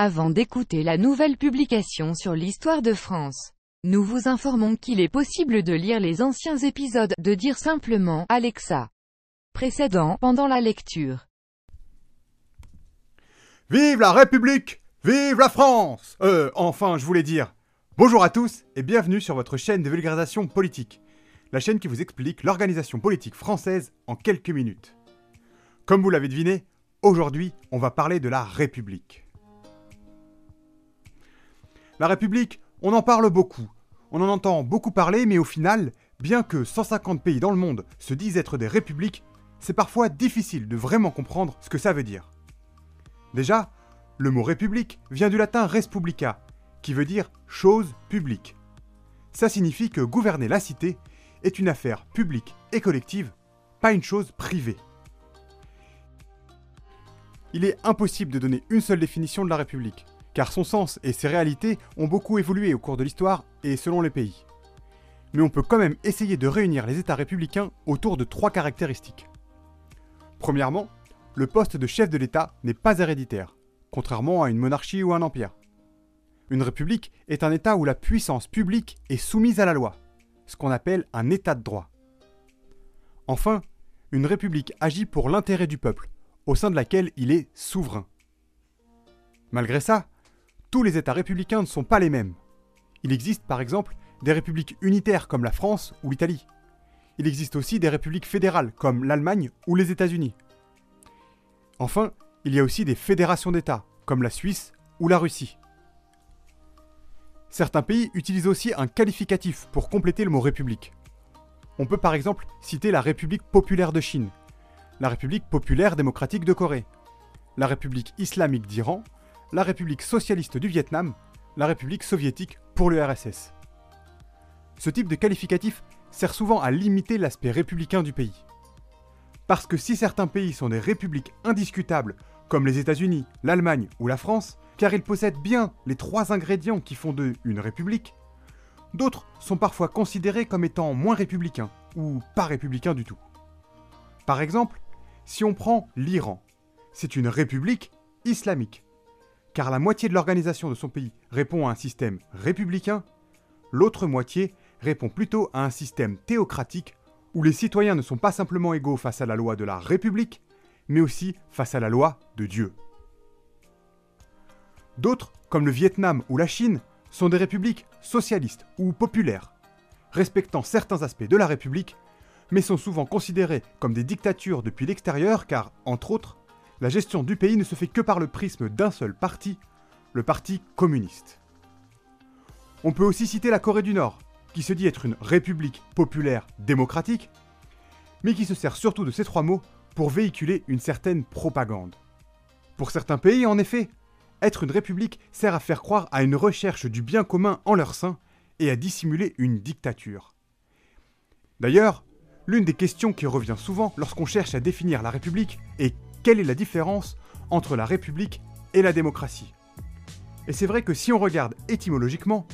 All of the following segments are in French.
Avant d'écouter la nouvelle publication sur l'histoire de France, nous vous informons qu'il est possible de lire les anciens épisodes de Dire simplement Alexa précédents pendant la lecture. Vive la République Vive la France Euh, enfin, je voulais dire. Bonjour à tous et bienvenue sur votre chaîne de vulgarisation politique. La chaîne qui vous explique l'organisation politique française en quelques minutes. Comme vous l'avez deviné, aujourd'hui, on va parler de la République. La République, on en parle beaucoup. On en entend beaucoup parler, mais au final, bien que 150 pays dans le monde se disent être des républiques, c'est parfois difficile de vraiment comprendre ce que ça veut dire. Déjà, le mot république vient du latin res publica, qui veut dire chose publique. Ça signifie que gouverner la cité est une affaire publique et collective, pas une chose privée. Il est impossible de donner une seule définition de la République, car son sens et ses réalités ont beaucoup évolué au cours de l'histoire et selon les pays. Mais on peut quand même essayer de réunir les États républicains autour de trois caractéristiques. Premièrement, le poste de chef de l'État n'est pas héréditaire, contrairement à une monarchie ou un empire. Une république est un État où la puissance publique est soumise à la loi, ce qu'on appelle un État de droit. Enfin, une république agit pour l'intérêt du peuple, au sein de laquelle il est souverain. Malgré ça, tous les États républicains ne sont pas les mêmes. Il existe par exemple des républiques unitaires comme la France ou l'Italie. Il existe aussi des républiques fédérales comme l'Allemagne ou les États-Unis. Enfin, il y a aussi des fédérations d'États comme la Suisse ou la Russie. Certains pays utilisent aussi un qualificatif pour compléter le mot république. On peut par exemple citer la République populaire de Chine, la République populaire démocratique de Corée, la République islamique d'Iran la République socialiste du Vietnam, la République soviétique pour l'URSS. Ce type de qualificatif sert souvent à limiter l'aspect républicain du pays. Parce que si certains pays sont des républiques indiscutables, comme les États-Unis, l'Allemagne ou la France, car ils possèdent bien les trois ingrédients qui font d'eux une république, d'autres sont parfois considérés comme étant moins républicains, ou pas républicains du tout. Par exemple, si on prend l'Iran, c'est une république islamique car la moitié de l'organisation de son pays répond à un système républicain, l'autre moitié répond plutôt à un système théocratique où les citoyens ne sont pas simplement égaux face à la loi de la République, mais aussi face à la loi de Dieu. D'autres, comme le Vietnam ou la Chine, sont des républiques socialistes ou populaires, respectant certains aspects de la République, mais sont souvent considérées comme des dictatures depuis l'extérieur car, entre autres, la gestion du pays ne se fait que par le prisme d'un seul parti, le Parti communiste. On peut aussi citer la Corée du Nord, qui se dit être une république populaire démocratique, mais qui se sert surtout de ces trois mots pour véhiculer une certaine propagande. Pour certains pays, en effet, être une république sert à faire croire à une recherche du bien commun en leur sein et à dissimuler une dictature. D'ailleurs, l'une des questions qui revient souvent lorsqu'on cherche à définir la République est quelle est la différence entre la République et la démocratie? Et c'est vrai que si on regarde étymologiquement,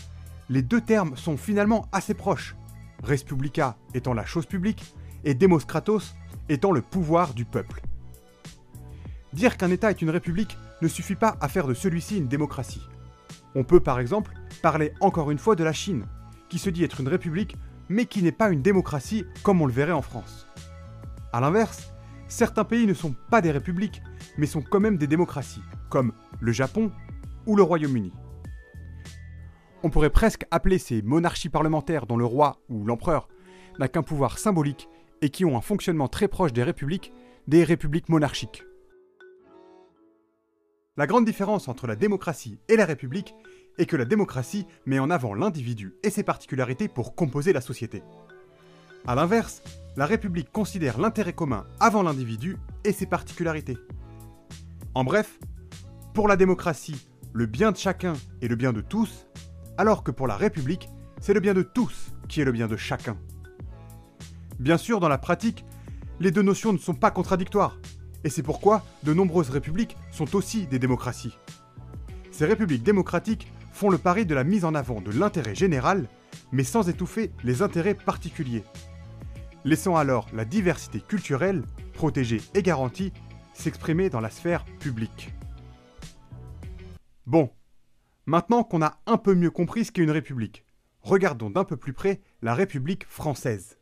les deux termes sont finalement assez proches, res publica étant la chose publique et demos kratos étant le pouvoir du peuple. Dire qu'un État est une république ne suffit pas à faire de celui-ci une démocratie. On peut par exemple parler encore une fois de la Chine, qui se dit être une république mais qui n'est pas une démocratie comme on le verrait en France. A l'inverse, certains pays ne sont pas des républiques, mais sont quand même des démocraties, comme le Japon ou le Royaume-Uni. On pourrait presque appeler ces monarchies parlementaires dont le roi ou l'empereur n'a qu'un pouvoir symbolique et qui ont un fonctionnement très proche des républiques, des républiques monarchiques. La grande différence entre la démocratie et la république est que la démocratie met en avant l'individu et ses particularités pour composer la société. A l'inverse, la République considère l'intérêt commun avant l'individu et ses particularités. En bref, pour la démocratie, le bien de chacun est le bien de tous, alors que pour la République, c'est le bien de tous qui est le bien de chacun. Bien sûr, dans la pratique, les deux notions ne sont pas contradictoires, et c'est pourquoi de nombreuses républiques sont aussi des démocraties. Ces républiques démocratiques font le pari de la mise en avant de l'intérêt général, mais sans étouffer les intérêts particuliers, laissant alors la diversité culturelle, protégée et garantie, s'exprimer dans la sphère publique. Bon, maintenant qu'on a un peu mieux compris ce qu'est une république, regardons d'un peu plus près la République française.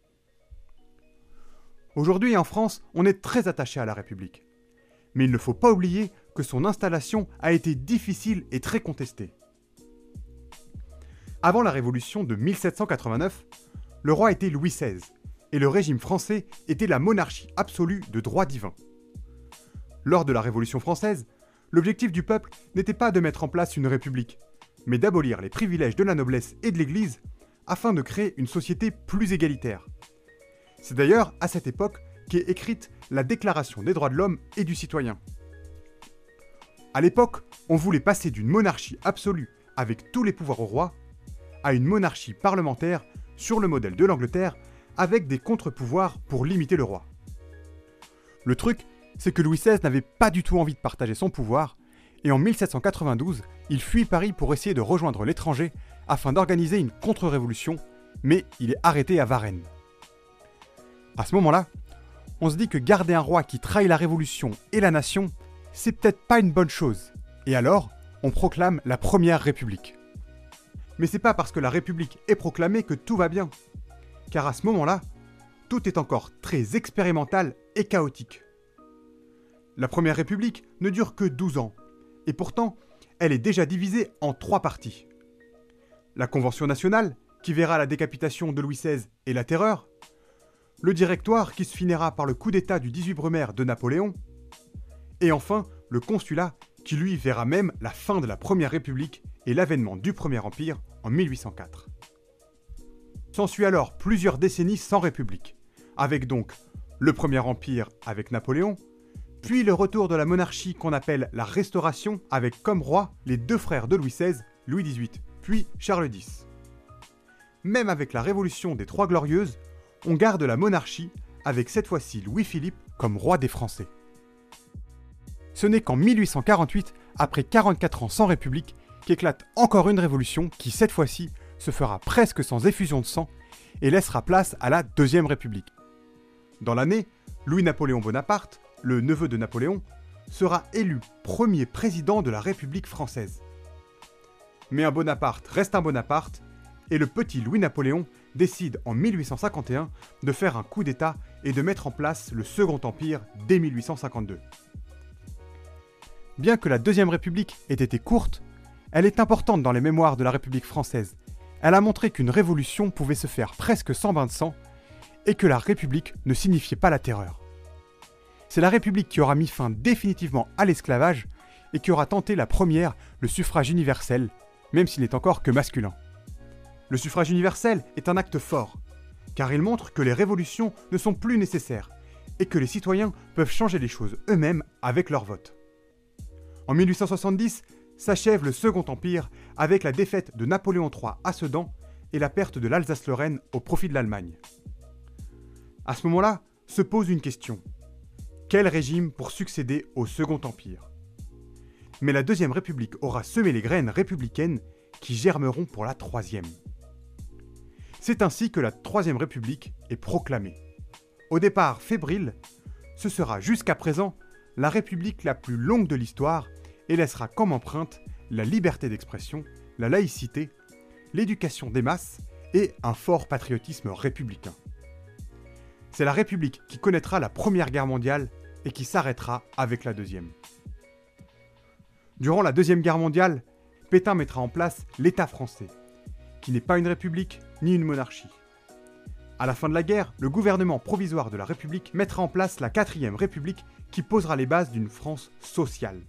Aujourd'hui en France, on est très attaché à la République. Mais il ne faut pas oublier que son installation a été difficile et très contestée. Avant la Révolution de 1789, le roi était Louis XVI, et le régime français était la monarchie absolue de droit divin. Lors de la Révolution française, l'objectif du peuple n'était pas de mettre en place une république, mais d'abolir les privilèges de la noblesse et de l'Église afin de créer une société plus égalitaire. C'est d'ailleurs à cette époque qu'est écrite la Déclaration des droits de l'homme et du citoyen. À l'époque, on voulait passer d'une monarchie absolue avec tous les pouvoirs au roi à une monarchie parlementaire sur le modèle de l'Angleterre avec des contre-pouvoirs pour limiter le roi. Le truc, c'est que Louis XVI n'avait pas du tout envie de partager son pouvoir, et en 1792, il fuit Paris pour essayer de rejoindre l'étranger afin d'organiser une contre-révolution, mais il est arrêté à Varennes. À ce moment-là, on se dit que garder un roi qui trahit la révolution et la nation, c'est peut-être pas une bonne chose. Et alors, on proclame la première république. Mais c'est pas parce que la république est proclamée que tout va bien. Car à ce moment-là, tout est encore très expérimental et chaotique. La première république ne dure que 12 ans, et pourtant, elle est déjà divisée en trois parties. La Convention nationale, qui verra la décapitation de Louis XVI et la terreur, le directoire qui se finira par le coup d'État du 18 Brumaire de Napoléon, et enfin le consulat qui lui verra même la fin de la Première République et l'avènement du Premier Empire en 1804. S'ensuit alors plusieurs décennies sans République, avec donc le Premier Empire avec Napoléon, puis le retour de la monarchie qu'on appelle la Restauration avec comme roi les deux frères de Louis XVI, Louis XVIII, puis Charles X. Même avec la Révolution des Trois Glorieuses, on garde la monarchie avec cette fois-ci Louis-Philippe comme roi des Français. Ce n'est qu'en 1848, après 44 ans sans République, qu'éclate encore une révolution qui, cette fois-ci, se fera presque sans effusion de sang et laissera place à la Deuxième République. Dans l'année, Louis-Napoléon Bonaparte, le neveu de Napoléon, sera élu premier président de la République française. Mais un Bonaparte reste un Bonaparte, et le petit Louis-Napoléon décide en 1851 de faire un coup d'État et de mettre en place le Second Empire dès 1852. Bien que la Deuxième République ait été courte, elle est importante dans les mémoires de la République française. Elle a montré qu'une révolution pouvait se faire presque sans bain de sang et que la République ne signifiait pas la terreur. C'est la République qui aura mis fin définitivement à l'esclavage et qui aura tenté la première le suffrage universel, même s'il n'est encore que masculin. Le suffrage universel est un acte fort, car il montre que les révolutions ne sont plus nécessaires et que les citoyens peuvent changer les choses eux-mêmes avec leur vote. En 1870, s'achève le Second Empire avec la défaite de Napoléon III à Sedan et la perte de l'Alsace-Lorraine au profit de l'Allemagne. À ce moment-là, se pose une question. Quel régime pour succéder au Second Empire? Mais la Deuxième République aura semé les graines républicaines qui germeront pour la Troisième. C'est ainsi que la Troisième République est proclamée. Au départ fébrile, ce sera jusqu'à présent la République la plus longue de l'histoire et laissera comme empreinte la liberté d'expression, la laïcité, l'éducation des masses et un fort patriotisme républicain. C'est la République qui connaîtra la Première Guerre mondiale et qui s'arrêtera avec la Deuxième. Durant la Deuxième Guerre mondiale, Pétain mettra en place l'État français, qui n'est pas une république ni une monarchie. À la fin de la guerre, le gouvernement provisoire de la République mettra en place la Quatrième République qui posera les bases d'une France sociale.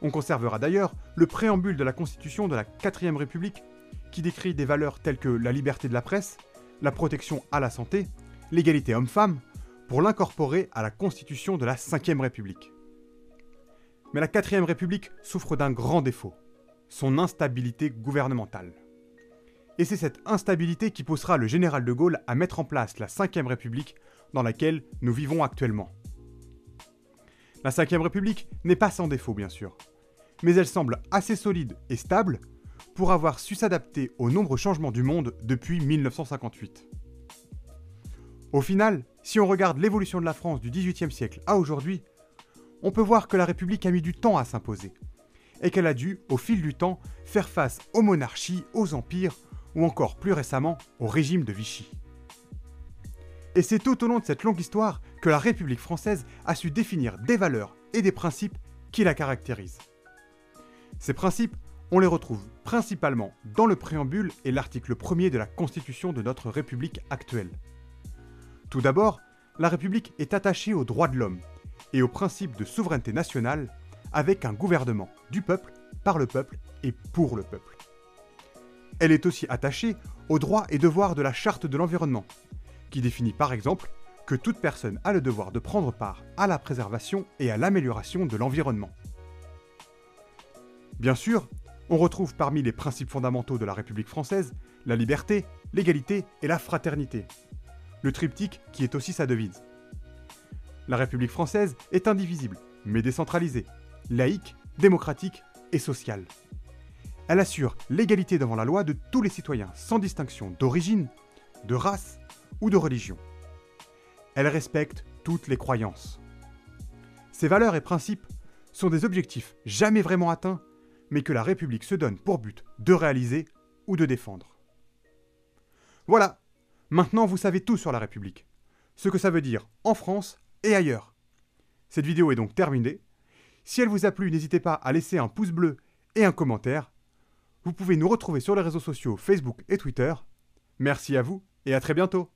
On conservera d'ailleurs le préambule de la Constitution de la 4ème République, qui décrit des valeurs telles que la liberté de la presse, la protection à la santé, l'égalité homme-femme, pour l'incorporer à la Constitution de la 5ème République. Mais la 4ème République souffre d'un grand défaut, son instabilité gouvernementale. Et c'est cette instabilité qui poussera le général de Gaulle à mettre en place la 5ème République dans laquelle nous vivons actuellement. La 5ème République n'est pas sans défaut, bien sûr, mais elle semble assez solide et stable pour avoir su s'adapter aux nombreux changements du monde depuis 1958. Au final, si on regarde l'évolution de la France du XVIIIe siècle à aujourd'hui, on peut voir que la République a mis du temps à s'imposer, et qu'elle a dû, au fil du temps, faire face aux monarchies, aux empires, ou encore plus récemment au régime de Vichy. Et c'est tout au long de cette longue histoire que la République française a su définir des valeurs et des principes qui la caractérisent. Ces principes, on les retrouve principalement dans le préambule et l'article 1er de la Constitution de notre République actuelle. Tout d'abord, la République est attachée aux droits de l'homme et au principe de souveraineté nationale avec un gouvernement du peuple, par le peuple et pour le peuple. Elle est aussi attachée aux droits et devoirs de la Charte de l'environnement, qui définit par exemple que toute personne a le devoir de prendre part à la préservation et à l'amélioration de l'environnement. Bien sûr, on retrouve parmi les principes fondamentaux de la République française la liberté, l'égalité et la fraternité. Le triptyque qui est aussi sa devise. La République française est indivisible, mais décentralisée, laïque, démocratique et sociale. Elle assure l'égalité devant la loi de tous les citoyens, sans distinction d'origine, de race ou de religion. Elle respecte toutes les croyances. Ces valeurs et principes sont des objectifs jamais vraiment atteints, mais que la République se donne pour but de réaliser ou de défendre. Voilà, maintenant vous savez tout sur la République, ce que ça veut dire en France et ailleurs. Cette vidéo est donc terminée. Si elle vous a plu, n'hésitez pas à laisser un pouce bleu et un commentaire. Vous pouvez nous retrouver sur les réseaux sociaux Facebook et Twitter. Merci à vous et à très bientôt